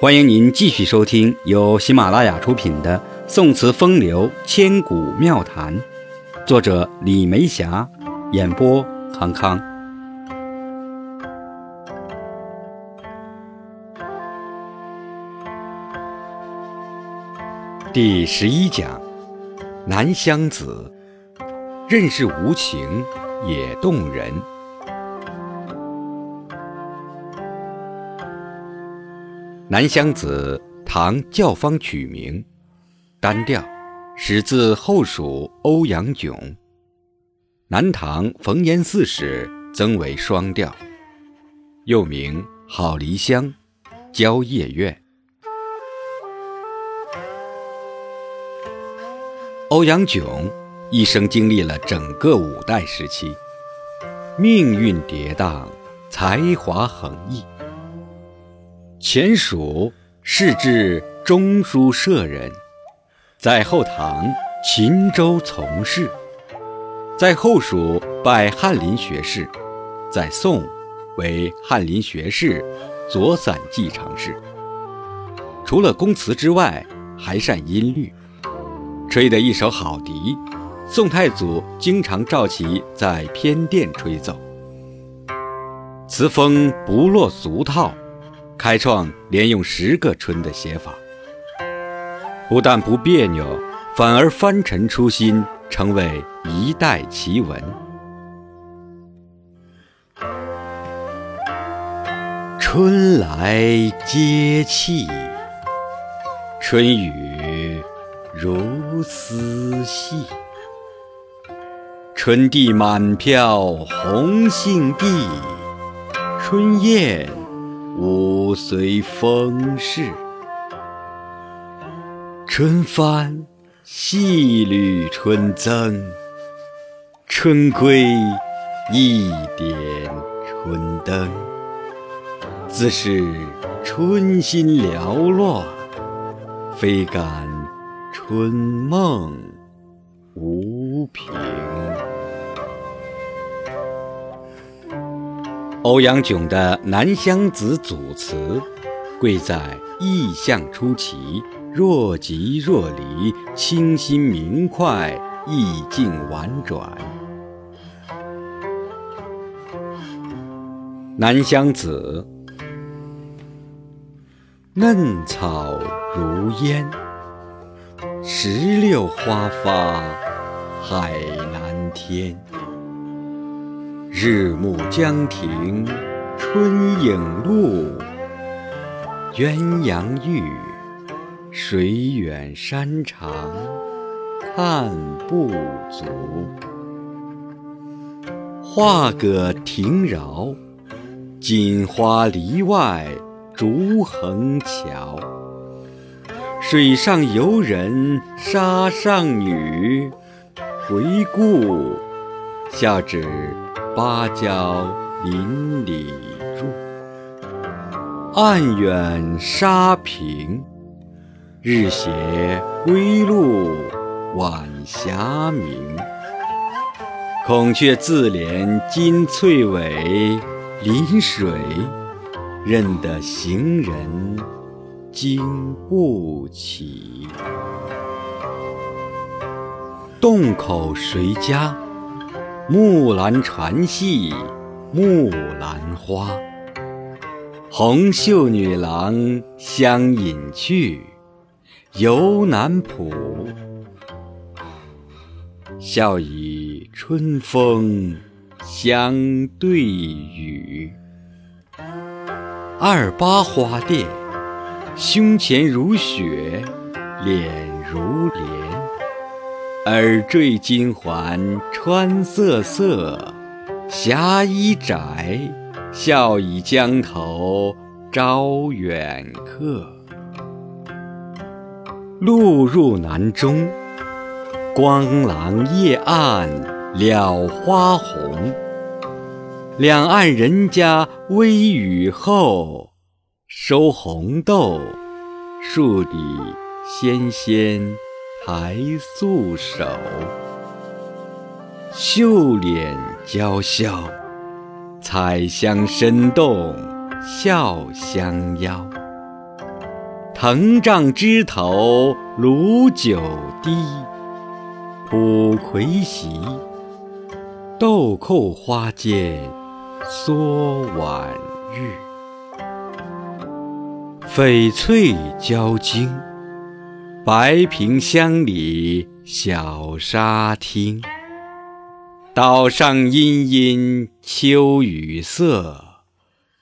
欢迎您继续收听由喜马拉雅出品的《宋词风流千古妙谈》，作者李梅霞，演播康康。第十一讲：南乡子，任是无情也动人。南乡子，唐教坊曲名，单调，始自后蜀欧阳炯。南唐冯延巳时增为双调，又名好离乡、蕉叶院。欧阳炯一生经历了整个五代时期，命运跌宕，才华横溢。前蜀仕至中书舍人，在后唐秦州从事，在后蜀拜翰林学士，在宋为翰林学士、左散骑常侍。除了宫词之外，还善音律，吹得一手好笛，宋太祖经常召其在偏殿吹奏，词风不落俗套。开创连用十个春的写法，不但不别扭，反而翻陈出新，成为一代奇文。春来接气，春雨如丝细，春地满飘红杏地，春燕。舞随风逝，春帆细缕春增，春归一点春灯。自是春心缭乱，非感春梦无凭。欧阳炯的《南乡子》组词，贵在意象出奇，若即若离，清新明快，意境婉转。《南乡子》，嫩草如烟，石榴花发海南天。日暮江亭春影路，鸳鸯浴，水远山长看不足。画个亭绕，锦花篱外竹横桥。水上游人沙上女，回顾笑指。芭蕉林里住，岸远沙平。日斜归路晚霞明。孔雀自怜金翠尾，临水认得行人经不起。洞口谁家？木兰传戏木兰花，红袖女郎相隐去，游南浦。笑语春风相对语。二八花店，胸前如雪，脸如莲。耳坠金环穿瑟瑟，霞衣窄，笑倚江头招远客。路入南中，光廊夜暗了花红。两岸人家微雨后，收红豆，树底纤纤。抬素手，秀脸娇笑，彩香深动，笑相邀。藤杖枝头卤酒滴，浦葵席，豆蔻花间蓑晚日。翡翠交襟，白萍乡里小沙汀。岛上阴阴秋雨色，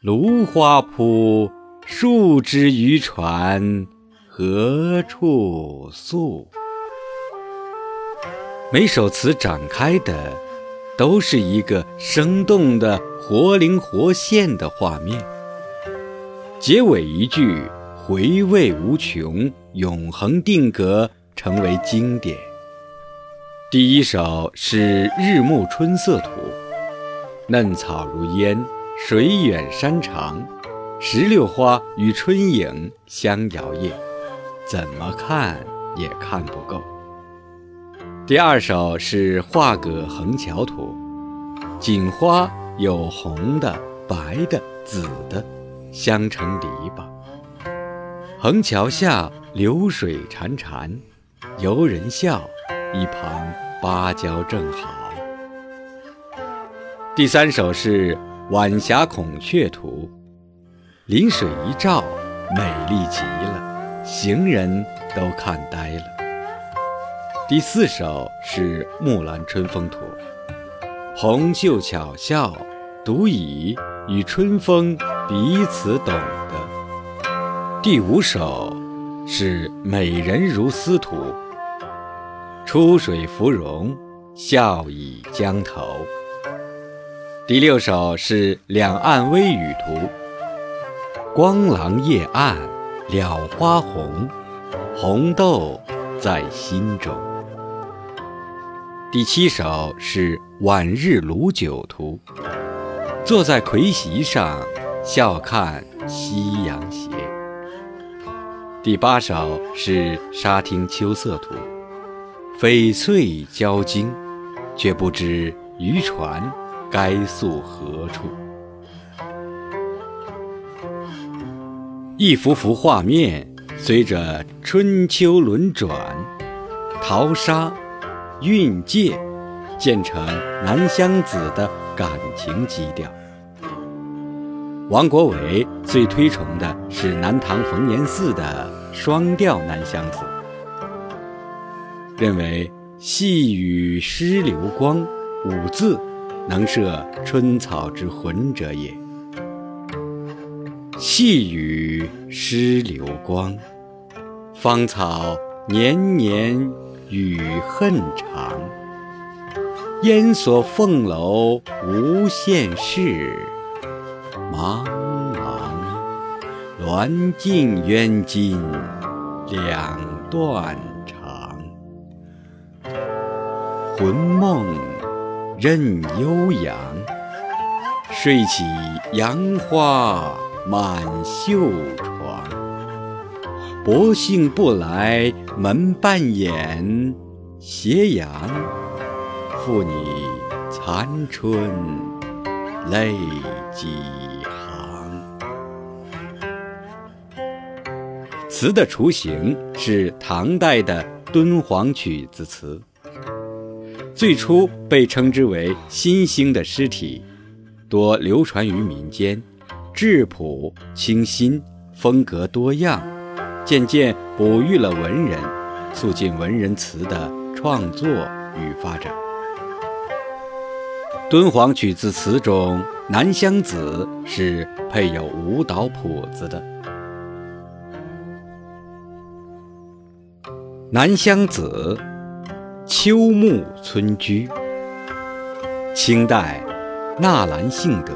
芦花铺，数只渔船何处宿？每首词展开的，都是一个生动的、活灵活现的画面。结尾一句回味无穷，永恒定格，成为经典。第一首是《日暮春色图》，嫩草如烟，水远山长，石榴花与春影相摇曳，怎么看也看不够。第二首是《画葛横桥图》，锦花有红的、白的、紫的。相成篱笆，横桥下流水潺潺，游人笑，一旁芭蕉正好。第三首是《晚霞孔雀图》，临水一照，美丽极了，行人都看呆了。第四首是《木兰春风图》，红袖巧笑，独倚与春风。彼此懂得。第五首是《美人如斯图》，出水芙蓉，笑倚江头。第六首是《两岸微雨图》，光廊夜暗，了花红，红豆在心中。第七首是《晚日卤酒图》，坐在葵席上。笑看夕阳斜。第八首是《沙汀秋色图》，翡翠交襟，却不知渔船该宿何处。一幅幅画面随着春秋轮转，淘沙、运界，建成南乡子的感情基调。王国维最推崇的是南唐冯延巳的双调《南乡子》，认为“细雨湿流光”五字能摄春草之魂者也。细雨湿流光，芳草年年雨恨长。烟锁凤楼无限事。茫茫鸾镜冤襟两断肠，魂梦任悠扬。睡起杨花满袖床，薄幸不来门半掩，斜阳负你残春泪几。词的雏形是唐代的敦煌曲子词，最初被称之为新兴的诗体，多流传于民间，质朴清新，风格多样，渐渐哺育了文人，促进文人词的创作与发展。敦煌曲子词中，《南乡子》是配有舞蹈谱子的。《南乡子·秋暮村居》，清代，纳兰性德。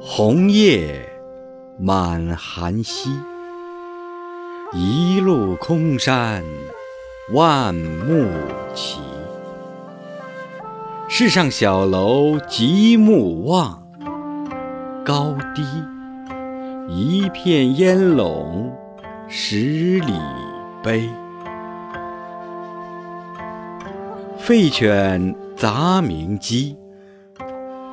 红叶满寒溪，一路空山万木齐。世上小楼极目望，高低一片烟笼。十里碑，废犬杂鸣鸡，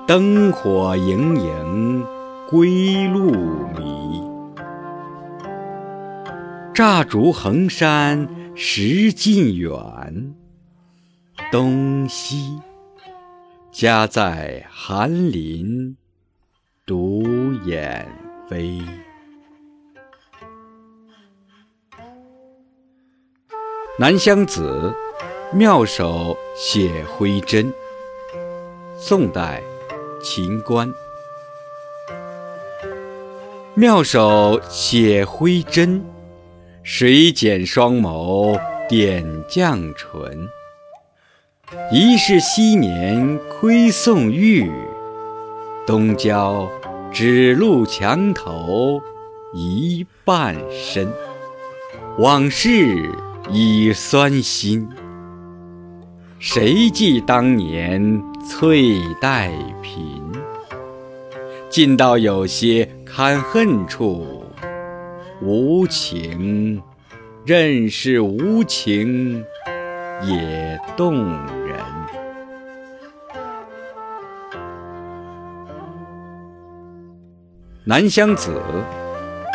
灯火盈盈归路迷。乍逐衡山识近远，东西家在寒林独眼飞。南乡子，妙手写徽真。宋代，秦观。妙手写徽真，水剪双眸点绛唇。疑是昔年窥宋玉，东郊只露墙头一半身。往事已酸心，谁记当年翠带颦？近到有些堪恨处，无情，任是无情也动人。南乡子，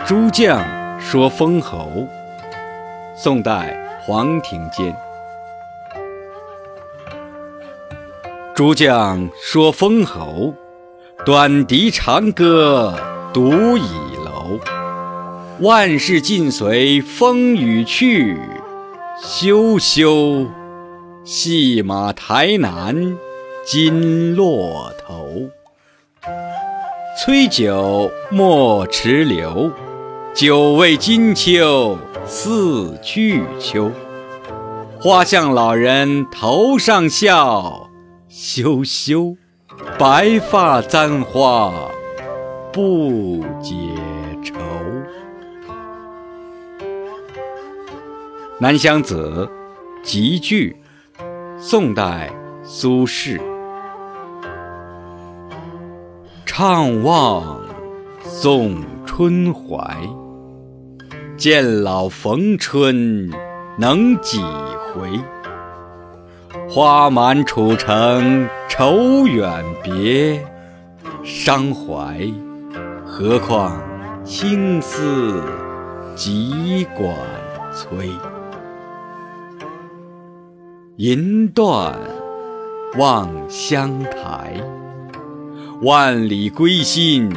诸将说封侯。宋代黄庭坚。诸将说封侯。短笛长歌独倚楼，万事尽随风雨去。休休，戏马台南金落头。崔九莫迟留，九为金秋似去秋。花向老人头上笑，羞羞。白发簪花不解愁。南乡子，集句，宋代苏轼。怅望送春怀，见老逢春能几回？花满楚城愁远别，伤怀。何况青丝几管催。银断望乡台，万里归心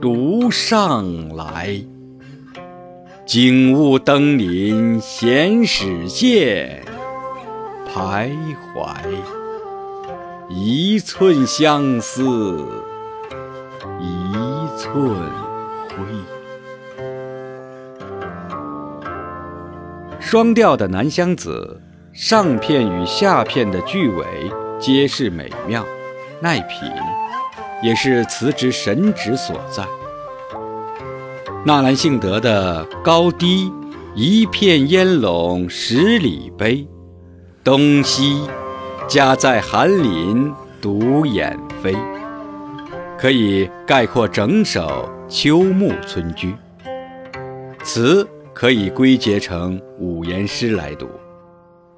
独上来。景物登临闲始见。徘徊，一寸相思一寸灰。双调的《南乡子》，上片与下片的句尾皆是美妙耐品，也是词之神旨所在。纳兰性德的“高低一片烟笼十里悲”。东西家在寒林独眼飞，可以概括整首《秋暮村居》。词可以归结成五言诗来读，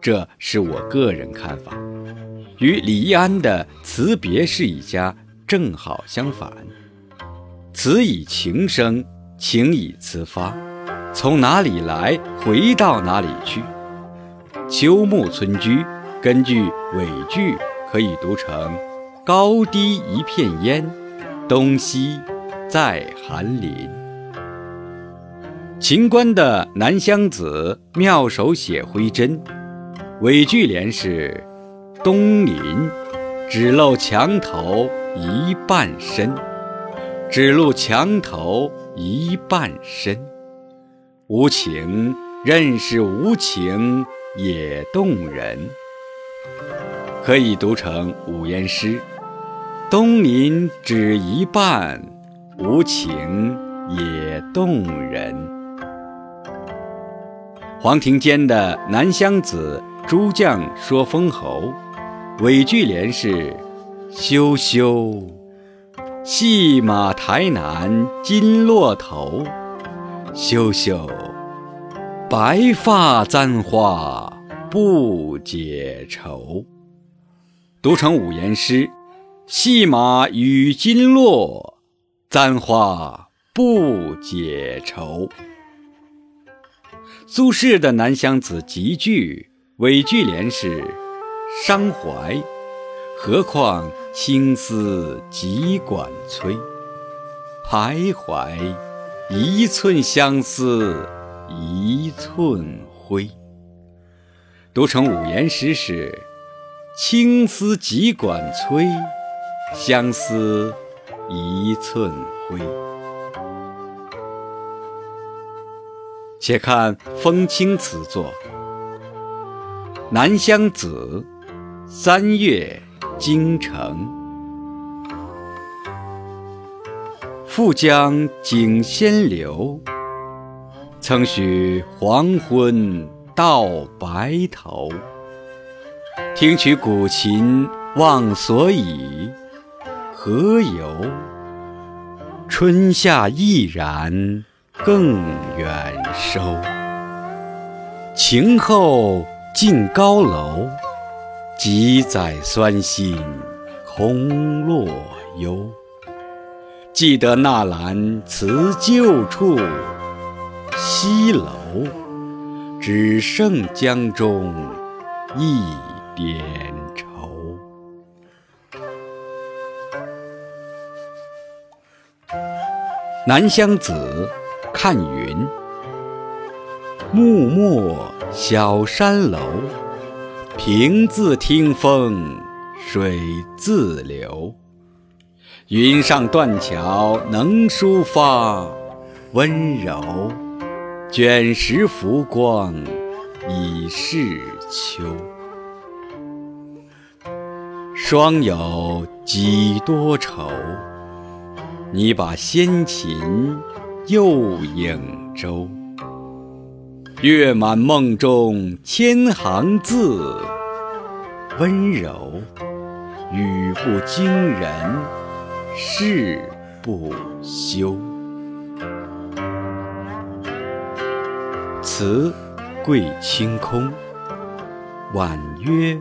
这是我个人看法，与李易安的《词别是》一家正好相反。词以情生，情以词发，从哪里来，回到哪里去。秋暮村居，根据尾句可以读成“高低一片烟，东西在寒林”。秦观的《南乡子·妙手写徽真》，尾句联是“东林只露墙头一半身”，只露墙头一半身，无情，任是无情。也动人，可以读成五言诗：东林只一半，无情也动人。黄庭坚的《南乡子·诸将说封侯》，尾句联是“羞羞，戏马台南金落头。休休。”白发簪花不解愁，读成五言诗：戏马与金络，簪花不解愁。苏轼的《南乡子》集句尾句联是“伤怀”，何况青丝几管催？徘徊，一寸相思一寸灰。读成五言诗是：青丝几管催，相思一寸灰。且看风清词作《南乡子·三月京城》。复将景先留，曾许黄昏到白头。听取古琴忘所以，何由？春夏亦然。更远收，晴后进高楼，几载酸辛空落幽。记得纳兰辞旧处，西楼只剩江中一点愁。南乡子。看云，暮末小山楼，平自听风，水自流。云上断桥能抒发，温柔卷石浮光已是秋。双有几多愁？你把先秦。又影舟，月满梦中千行字，温柔语不惊人誓不休。词贵清空，婉约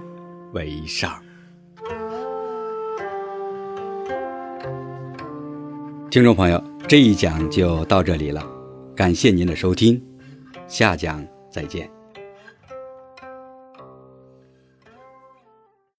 为上。听众朋友。这一讲就到这里了，感谢您的收听，下讲再见。